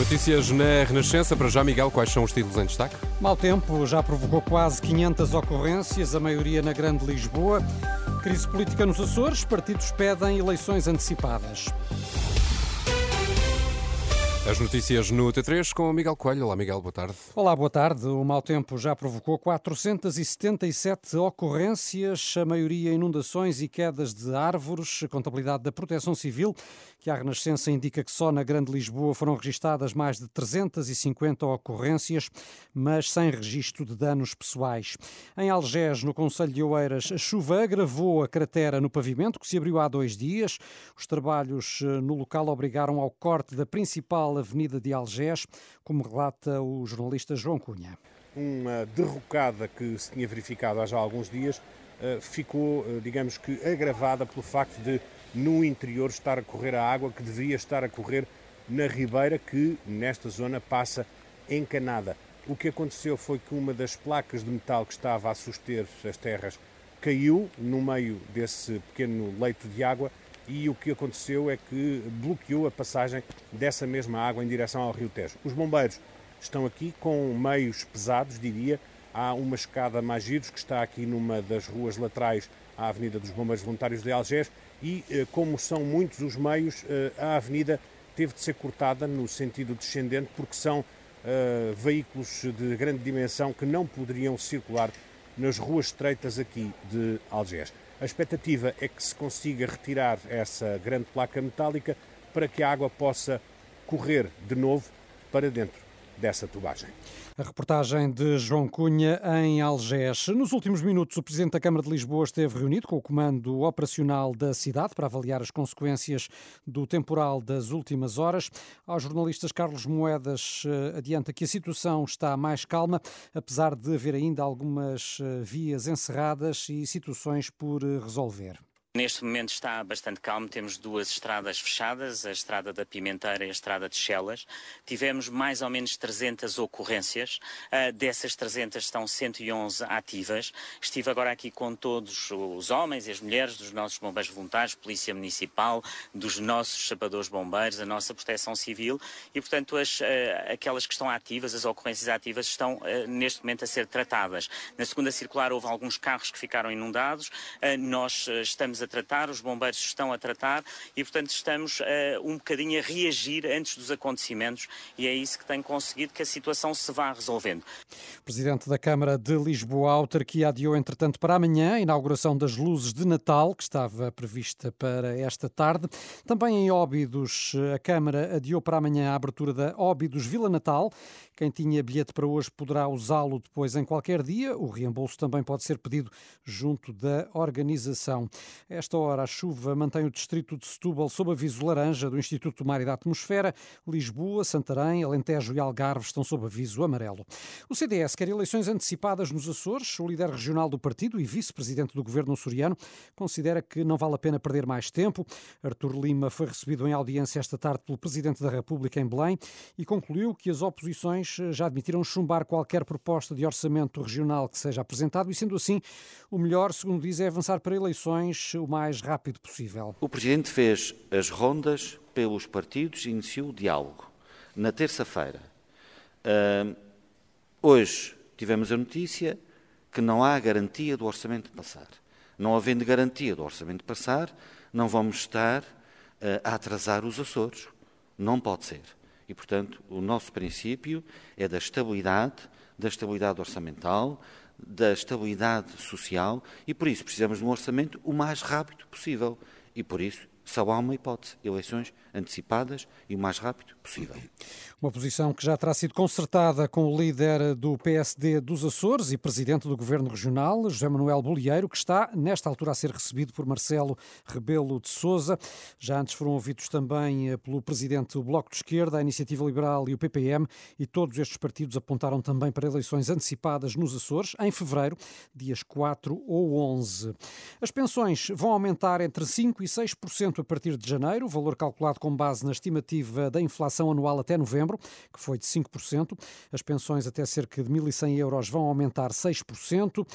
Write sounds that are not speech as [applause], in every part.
Notícias na Renascença. Para já, Miguel, quais são os títulos em destaque? Mau tempo já provocou quase 500 ocorrências, a maioria na Grande Lisboa. Crise política nos Açores, partidos pedem eleições antecipadas. As notícias no T3 com o Miguel Coelho. Olá, Miguel, boa tarde. Olá, boa tarde. O mau tempo já provocou 477 ocorrências, a maioria inundações e quedas de árvores. A contabilidade da Proteção Civil, que a Renascença indica que só na Grande Lisboa foram registadas mais de 350 ocorrências, mas sem registro de danos pessoais. Em Algés, no Conselho de Oeiras, a chuva agravou a cratera no pavimento, que se abriu há dois dias. Os trabalhos eh, no local obrigaram ao corte da principal Avenida de Algés, como relata o jornalista João Cunha. Uma derrocada que se tinha verificado há já alguns dias eh, ficou, eh, digamos que, agravada pelo facto de, no interior, estar a correr a água que deveria estar a correr na ribeira, que nesta zona passa encanada. O que aconteceu foi que uma das placas de metal que estava a suster as terras caiu no meio desse pequeno leito de água e o que aconteceu é que bloqueou a passagem dessa mesma água em direção ao Rio Tejo. Os bombeiros estão aqui com meios pesados, diria. Há uma escada Magiros que está aqui numa das ruas laterais à Avenida dos Bombeiros Voluntários de Algés e, eh, como são muitos os meios, eh, a avenida teve de ser cortada no sentido descendente porque são uh, veículos de grande dimensão que não poderiam circular nas ruas estreitas aqui de Algés. A expectativa é que se consiga retirar essa grande placa metálica para que a água possa correr de novo para dentro dessa tubagem. A reportagem de João Cunha em Algés. Nos últimos minutos, o Presidente da Câmara de Lisboa esteve reunido com o Comando Operacional da cidade para avaliar as consequências do temporal das últimas horas. Aos jornalistas, Carlos Moedas eh, adianta que a situação está mais calma, apesar de haver ainda algumas eh, vias encerradas e situações por eh, resolver. Neste momento está bastante calmo, temos duas estradas fechadas, a estrada da Pimenteira e a estrada de Chelas. Tivemos mais ou menos 300 ocorrências, uh, dessas 300 estão 111 ativas. Estive agora aqui com todos os homens e as mulheres dos nossos bombeiros voluntários, Polícia Municipal, dos nossos chapadores bombeiros, a nossa Proteção Civil e, portanto, as, uh, aquelas que estão ativas, as ocorrências ativas, estão uh, neste momento a ser tratadas. Na segunda circular houve alguns carros que ficaram inundados, nós estamos a tratar, os bombeiros estão a tratar e, portanto, estamos uh, um bocadinho a reagir antes dos acontecimentos e é isso que tem conseguido que a situação se vá resolvendo. Presidente da Câmara de Lisboa, a autarquia adiou, entretanto, para amanhã a inauguração das luzes de Natal, que estava prevista para esta tarde. Também em Óbidos, a Câmara adiou para amanhã a abertura da Óbidos Vila Natal. Quem tinha bilhete para hoje poderá usá-lo depois em qualquer dia. O reembolso também pode ser pedido junto da organização. Esta hora, a chuva mantém o distrito de Setúbal sob aviso laranja do Instituto do Mar e da Atmosfera. Lisboa, Santarém, Alentejo e Algarve estão sob aviso amarelo. O CDS quer eleições antecipadas nos Açores. O líder regional do partido e vice-presidente do governo açoriano considera que não vale a pena perder mais tempo. Artur Lima foi recebido em audiência esta tarde pelo presidente da República em Belém e concluiu que as oposições já admitiram chumbar qualquer proposta de orçamento regional que seja apresentado e, sendo assim, o melhor, segundo diz, é avançar para eleições o mais rápido possível. O Presidente fez as rondas pelos partidos e iniciou o diálogo na terça-feira. Uh, hoje tivemos a notícia que não há garantia do orçamento passar. Não havendo garantia do orçamento passar, não vamos estar uh, a atrasar os Açores. Não pode ser. E, portanto, o nosso princípio é da estabilidade, da estabilidade orçamental, da estabilidade social e, por isso, precisamos de um orçamento o mais rápido possível. E, por isso, só há uma hipótese: eleições antecipadas e o mais rápido possível. Uma posição que já terá sido concertada com o líder do PSD dos Açores e presidente do Governo Regional, José Manuel Bolieiro, que está, nesta altura, a ser recebido por Marcelo Rebelo de Souza. Já antes foram ouvidos também eh, pelo presidente do Bloco de Esquerda, a Iniciativa Liberal e o PPM, e todos estes partidos apontaram também para eleições antecipadas nos Açores, em fevereiro, dias 4 ou 11. As pensões vão aumentar entre 5% e 6% a partir de janeiro, valor calculado com base na estimativa da inflação anual até novembro, que foi de 5%. As pensões até cerca de 1.100 euros vão aumentar 6%.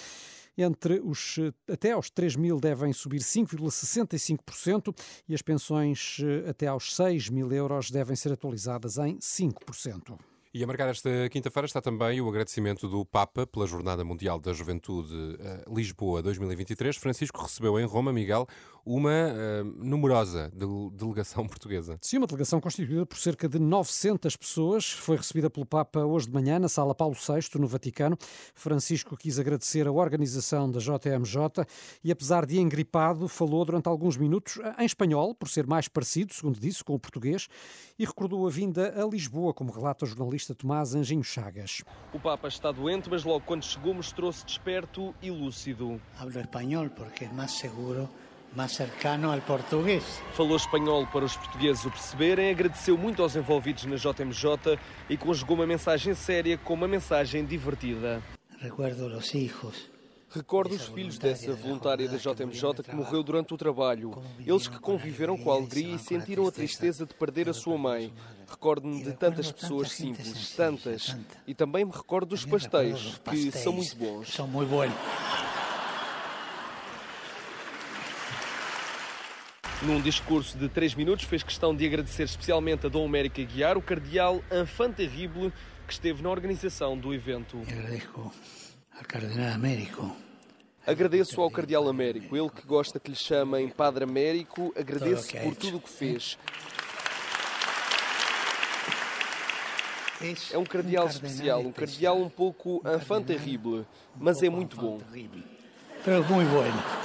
Entre os até aos 3 mil devem subir 5,65% e as pensões eh, até aos 6 mil euros devem ser atualizadas em 5%. E a marcar esta quinta-feira está também o agradecimento do Papa pela Jornada Mundial da Juventude uh, Lisboa 2023. Francisco recebeu em Roma, Miguel, uma uh, numerosa delegação [laughs] portuguesa. Sim, uma delegação constituída por cerca de 900 pessoas. Foi recebida pelo Papa hoje de manhã na Sala Paulo VI, no Vaticano. Francisco quis agradecer a organização da JMJ e, apesar de engripado, falou durante alguns minutos em espanhol, por ser mais parecido, segundo disse, com o português, e recordou a vinda a Lisboa, como relata o jornalista jornalista Tomás Anjinho Chagas. O Papa está doente, mas logo quando chegou mostrou-se desperto e lúcido. Hablo espanhol porque é mais seguro mais cercano ao português. Falou espanhol para os portugueses o perceberem, agradeceu muito aos envolvidos na JMJ e conjugou uma mensagem séria com uma mensagem divertida. Recuerdo os filhos Recordo os filhos dessa voluntária da JMJ que morreu durante o trabalho. Eles que conviveram com a alegria e sentiram a tristeza de perder a sua mãe. Recordo-me de tantas pessoas simples, tantas. E também me recordo dos pastéis, que são muito bons. São muito bons. Num discurso de três minutos, fez questão de agradecer especialmente a Dom América Guiar, o cardeal Terrible, que esteve na organização do evento. Agradeço ao cardeal Américo Agradeço ao Cardeal Américo, ele que gosta que lhe chamem Padre Américo, agradeço por tudo o que fez. É um cardeal especial, um cardeal um pouco enfant terrible, mas é muito bom. Muito bom.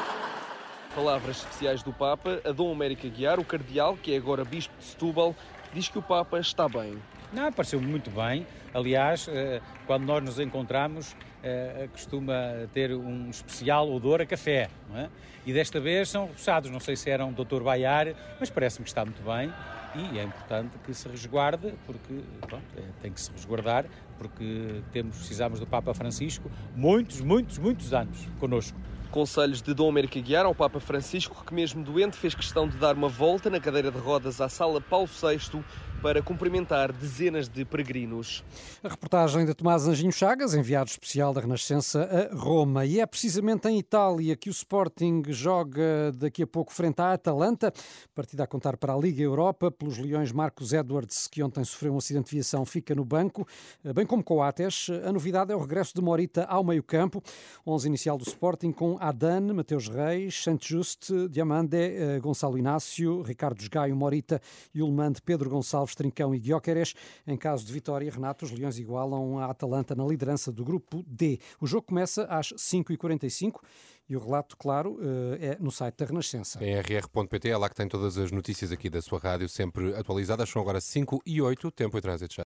Palavras especiais do Papa, a Dom América Guiar, o cardeal, que é agora bispo de Setúbal, diz que o Papa está bem. Não, pareceu muito bem. Aliás, eh, quando nós nos encontramos, eh, costuma ter um especial odor a café, é? E desta vez são repousados. Não sei se era um Dr. Baiar, mas parece-me que está muito bem e é importante que se resguarde, porque pronto, é, tem que se resguardar, porque temos, precisamos do Papa Francisco muitos, muitos, muitos anos connosco. Conselhos de Dom América Guiar ao Papa Francisco, que mesmo doente fez questão de dar uma volta na cadeira de rodas à Sala Paulo VI para cumprimentar dezenas de peregrinos. A reportagem de Tomás Anjinho Chagas, enviado especial da Renascença a Roma. E é precisamente em Itália que o Sporting joga daqui a pouco frente à Atalanta, partida a contar para a Liga Europa, pelos Leões Marcos Edwards, que ontem sofreu um acidente de viação, fica no banco, bem como Coates. A novidade é o regresso de Morita ao meio-campo. 11 inicial do Sporting com Adan, Mateus Reis, Santos Diamande, eh, Gonçalo Inácio, Ricardo Gaio, Morita, Yulmande, Pedro Gonçalves Alves, Trincão e Guioqueres. Em caso de vitória, Renato, os Leões igualam a Atalanta na liderança do grupo D. O jogo começa às 5h45 e o relato, claro, eh, é no site da Renascença. Em rr.pt é lá que tem todas as notícias aqui da sua rádio, sempre atualizadas. São agora 5 e 8, tempo e trânsito já.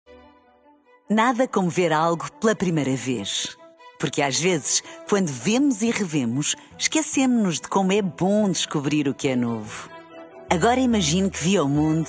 Nada como ver algo pela primeira vez. Porque às vezes, quando vemos e revemos, esquecemos-nos de como é bom descobrir o que é novo. Agora imagine que viu o mundo